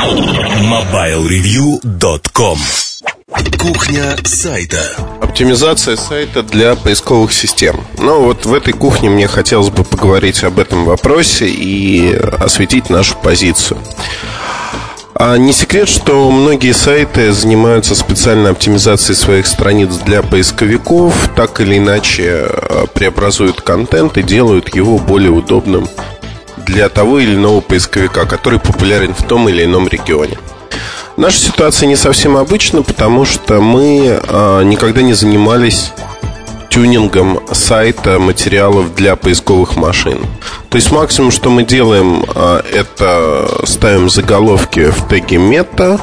MobileReview.com Кухня сайта. Оптимизация сайта для поисковых систем. Ну вот в этой кухне мне хотелось бы поговорить об этом вопросе И осветить нашу позицию. А не секрет, что многие сайты занимаются специальной оптимизацией своих страниц для поисковиков, так или иначе э, преобразуют контент и делают его более удобным для того или иного поисковика, который популярен в том или ином регионе. Наша ситуация не совсем обычна, потому что мы э, никогда не занимались тюнингом сайта материалов для поисковых машин. То есть максимум, что мы делаем, а, это ставим заголовки в теге мета,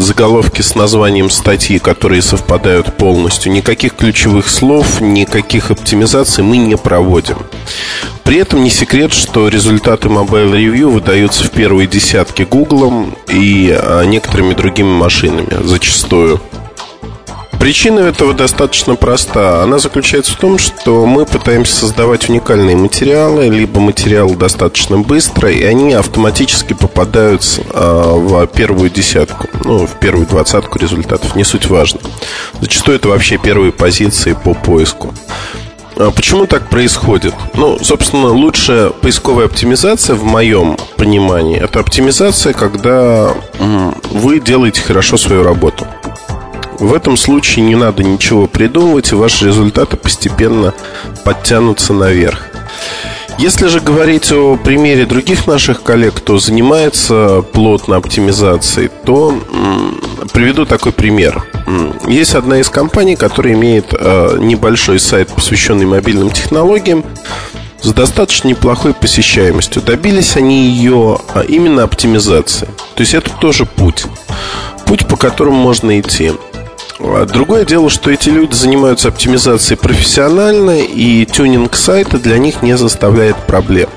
заголовки с названием статьи, которые совпадают полностью. Никаких ключевых слов, никаких оптимизаций мы не проводим. При этом не секрет, что результаты Mobile Review выдаются в первые десятки Google и а, некоторыми другими машинами, зачастую. Причина этого достаточно проста. Она заключается в том, что мы пытаемся создавать уникальные материалы, либо материалы достаточно быстро, и они автоматически попадают а, в первую десятку, ну, в первую двадцатку результатов. Не суть важно. Зачастую это вообще первые позиции по поиску. А почему так происходит? Ну, собственно, лучшая поисковая оптимизация в моем понимании это оптимизация, когда вы делаете хорошо свою работу. В этом случае не надо ничего придумывать, и ваши результаты постепенно подтянутся наверх. Если же говорить о примере других наших коллег, кто занимается плотно оптимизацией, то приведу такой пример. Есть одна из компаний, которая имеет э, небольшой сайт, посвященный мобильным технологиям, с достаточно неплохой посещаемостью. Добились они ее а, именно оптимизации. То есть это тоже путь. Путь, по которому можно идти. А другое дело, что эти люди занимаются оптимизацией профессионально, и тюнинг сайта для них не заставляет проблем.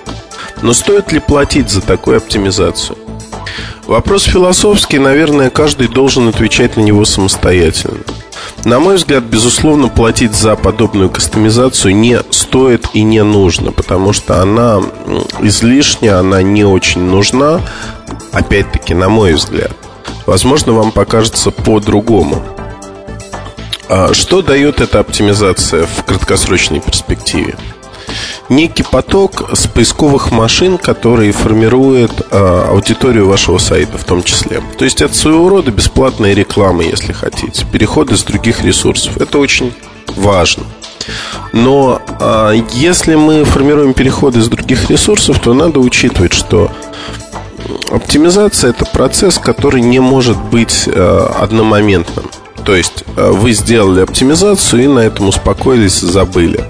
Но стоит ли платить за такую оптимизацию? Вопрос философский, наверное, каждый должен отвечать на него самостоятельно. На мой взгляд, безусловно, платить за подобную кастомизацию не стоит и не нужно, потому что она излишняя, она не очень нужна, опять-таки, на мой взгляд. Возможно, вам покажется по-другому. А что дает эта оптимизация в краткосрочной перспективе? Некий поток с поисковых машин, который формирует а, аудиторию вашего сайта в том числе. То есть это своего рода бесплатная реклама, если хотите. Переходы с других ресурсов. Это очень важно. Но а, если мы формируем переходы с других ресурсов, то надо учитывать, что оптимизация это процесс, который не может быть а, одномоментным. То есть э, вы сделали оптимизацию и на этом успокоились, забыли.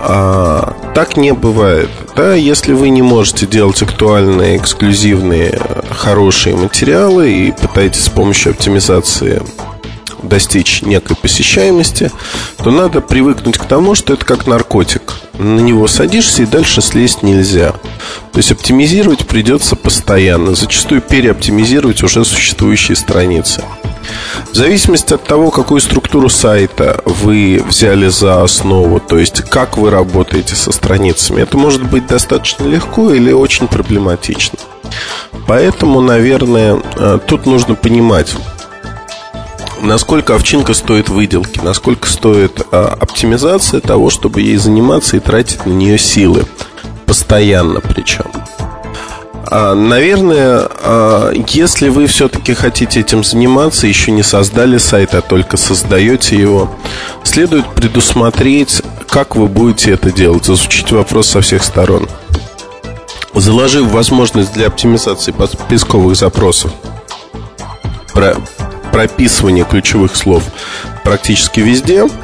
А, так не бывает. Да, если вы не можете делать актуальные, эксклюзивные, хорошие материалы и пытаетесь с помощью оптимизации достичь некой посещаемости, то надо привыкнуть к тому, что это как наркотик. На него садишься и дальше слезть нельзя. То есть оптимизировать придется постоянно. Зачастую переоптимизировать уже существующие страницы. В зависимости от того, какую структуру сайта вы взяли за основу, то есть как вы работаете со страницами, это может быть достаточно легко или очень проблематично. Поэтому, наверное, э, тут нужно понимать, насколько овчинка стоит выделки, насколько стоит а, оптимизация того, чтобы ей заниматься и тратить на нее силы. Постоянно причем. А, наверное, а, если вы все-таки хотите этим заниматься, еще не создали сайт, а только создаете его, следует предусмотреть, как вы будете это делать, изучить вопрос со всех сторон. Заложив возможность для оптимизации поисковых запросов, про прописывания ключевых слов практически везде –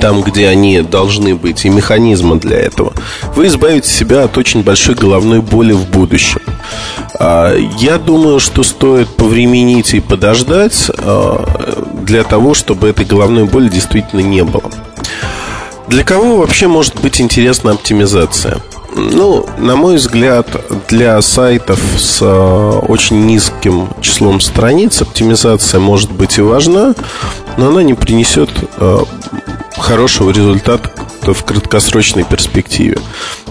там, где они должны быть, и механизма для этого, вы избавите себя от очень большой головной боли в будущем. А, я думаю, что стоит повременить и подождать а, для того, чтобы этой головной боли действительно не было. Для кого вообще может быть интересна оптимизация? Ну, на мой взгляд, для сайтов с э, очень низким числом страниц оптимизация может быть и важна, но она не принесет хорошего результата в краткосрочной перспективе.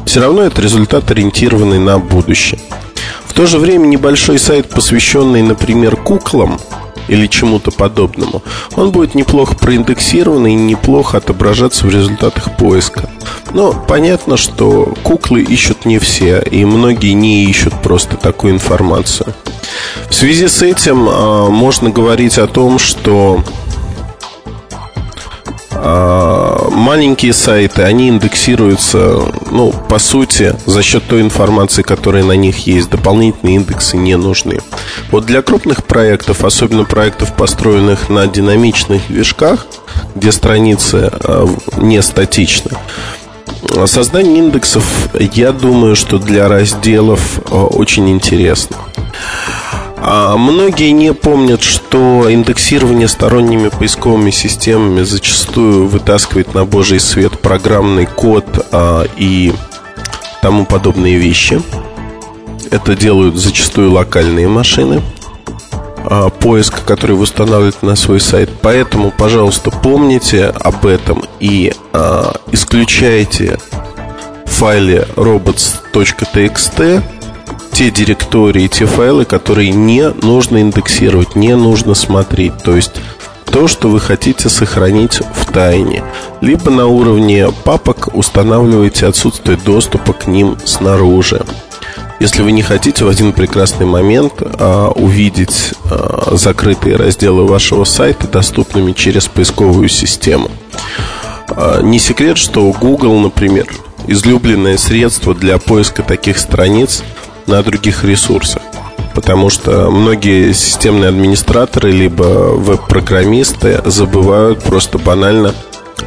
Все равно это результат, ориентированный на будущее то же время небольшой сайт, посвященный, например, куклам или чему-то подобному, он будет неплохо проиндексирован и неплохо отображаться в результатах поиска. Но понятно, что куклы ищут не все, и многие не ищут просто такую информацию. В связи с этим э, можно говорить о том, что маленькие сайты, они индексируются, ну, по сути, за счет той информации, которая на них есть. Дополнительные индексы не нужны. Вот для крупных проектов, особенно проектов, построенных на динамичных движках, где страницы а, не статичны, создание индексов, я думаю, что для разделов а, очень интересно. А многие не помнят, что индексирование сторонними поисковыми системами зачастую вытаскивает на божий свет программный код а, и тому подобные вещи. Это делают зачастую локальные машины а, поиска, которые вы устанавливаете на свой сайт. Поэтому, пожалуйста, помните об этом и исключайте файле robots.txt те директории, те файлы, которые не нужно индексировать, не нужно смотреть. То есть то, что вы хотите сохранить в тайне. Либо на уровне папок устанавливаете отсутствие доступа к ним снаружи. Если вы не хотите в один прекрасный момент а, увидеть а, закрытые разделы вашего сайта доступными через поисковую систему. А, не секрет, что Google, например, излюбленное средство для поиска таких страниц – на других ресурсах. Потому что многие системные администраторы либо веб-программисты забывают просто банально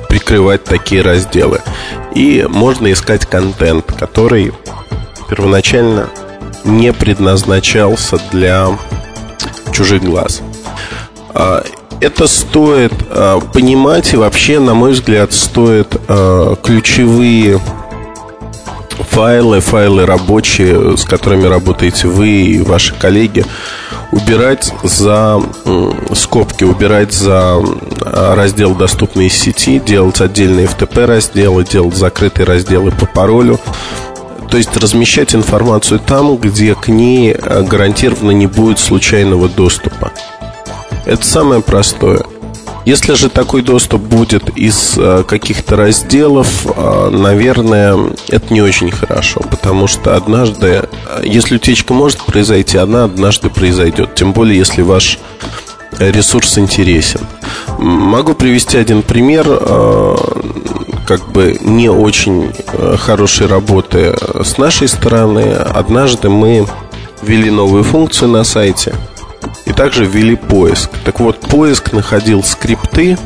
прикрывать такие разделы. И можно искать контент, который первоначально не предназначался для чужих глаз. А, это стоит а, понимать и вообще, на мой взгляд, стоит а, ключевые файлы, файлы рабочие, с которыми работаете вы и ваши коллеги, убирать за скобки, убирать за раздел «Доступные сети», делать отдельные FTP разделы, делать закрытые разделы по паролю. То есть размещать информацию там, где к ней э, гарантированно не будет случайного доступа. Это самое простое. Если же такой доступ будет из э, каких-то разделов, э, наверное, это не очень хорошо, потому что однажды, э, если утечка может произойти, она однажды произойдет, тем более если ваш ресурс интересен. Могу привести один пример, как бы не очень хорошей работы с нашей стороны. Однажды мы ввели новую функцию на сайте – и также ввели поиск. Так вот, поиск находил скрипты,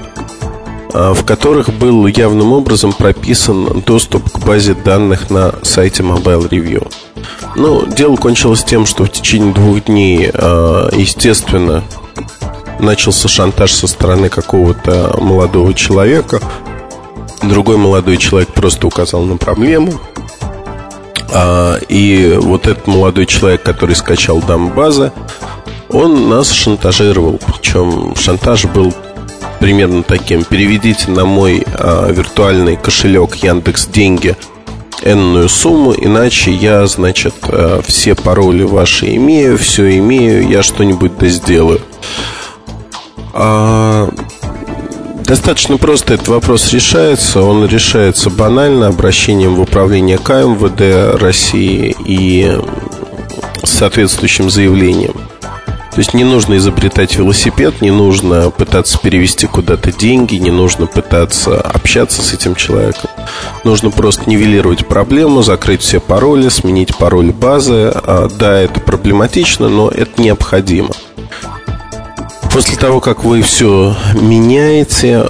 а, в которых был явным образом прописан доступ к базе данных на сайте Mobile Review. Ну, дело кончилось тем, что в течение двух дней, а, естественно, начался шантаж со стороны какого-то молодого человека. Другой молодой человек просто указал на проблему. А, и вот этот молодой человек, который скачал дам базы, он нас шантажировал. Причем шантаж был примерно таким. Переведите на мой а, виртуальный кошелек Яндекс Деньги энную сумму, иначе я, значит, а, все пароли ваши имею, все имею, я что-нибудь да сделаю. А, достаточно просто этот вопрос решается. Он решается банально обращением в управление КМВД России и соответствующим заявлением. То есть не нужно изобретать велосипед, не нужно пытаться перевести куда-то деньги, не нужно пытаться общаться с этим человеком. Нужно просто нивелировать проблему, закрыть все пароли, сменить пароль базы. А, да, это проблематично, но это необходимо. После того, как вы все меняете,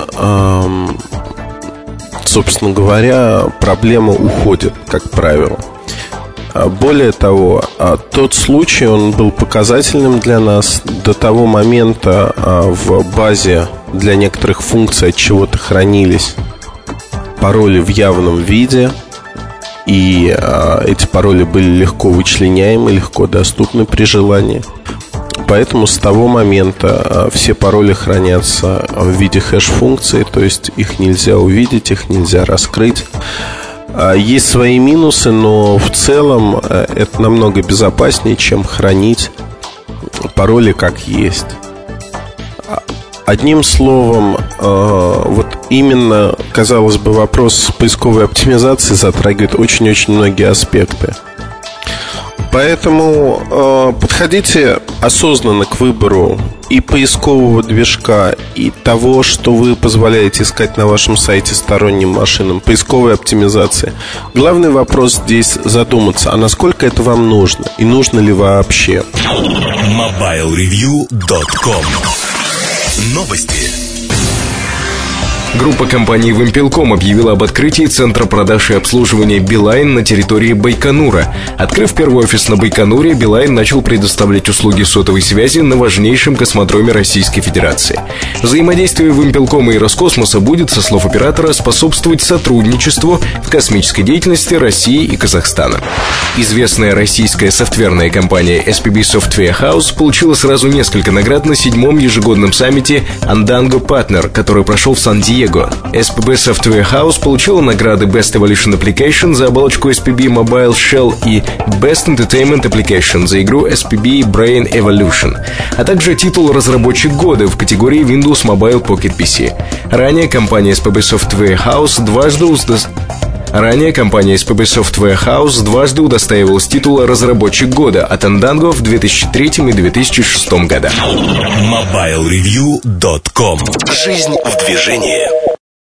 собственно говоря, проблема уходит, как правило. А более того, а, тот случай, он был показательным для нас до того момента а, в базе для некоторых функций от чего-то хранились пароли в явном виде, и эти пароли были легко вычленяемы, легко доступны при желании. Поэтому с того момента все пароли хранятся в виде хэш-функции, то есть их нельзя увидеть, их нельзя раскрыть. А, есть свои минусы, но в целом э, это намного безопаснее, чем хранить пароли как есть. А, одним словом, э, вот именно, казалось бы, вопрос поисковой оптимизации затрагивает очень-очень многие аспекты. Поэтому э, подходите осознанно к выбору и поискового движка, и того, что вы позволяете искать на вашем сайте сторонним машинам, поисковой оптимизации. Главный вопрос здесь задуматься, а насколько это вам нужно и нужно ли вообще. MobileReview.com Новости. Группа компаний «Вимпелком» объявила об открытии центра продаж и обслуживания «Билайн» на территории Байконура. Открыв первый офис на Байконуре, «Билайн» начал предоставлять услуги сотовой связи на важнейшем космодроме Российской Федерации. Взаимодействие «Вимпелкома» и Роскосмоса будет, со слов оператора, способствовать сотрудничеству в космической деятельности России и Казахстана. Известная российская софтверная компания SPB Software House получила сразу несколько наград на седьмом ежегодном саммите Andango Partner, который прошел в Сан-Диего Diego. SPB Software House получила награды Best Evolution Application за оболочку SPB Mobile Shell и Best Entertainment Application за игру SPB Brain Evolution, а также титул «Разработчик года» в категории Windows Mobile Pocket PC. Ранее компания SPB Software House дважды. Ранее компания SPB Software House дважды удостаивалась титула «Разработчик года» от Andango в 2003 и 2006 годах. MobileReview.com Жизнь в движении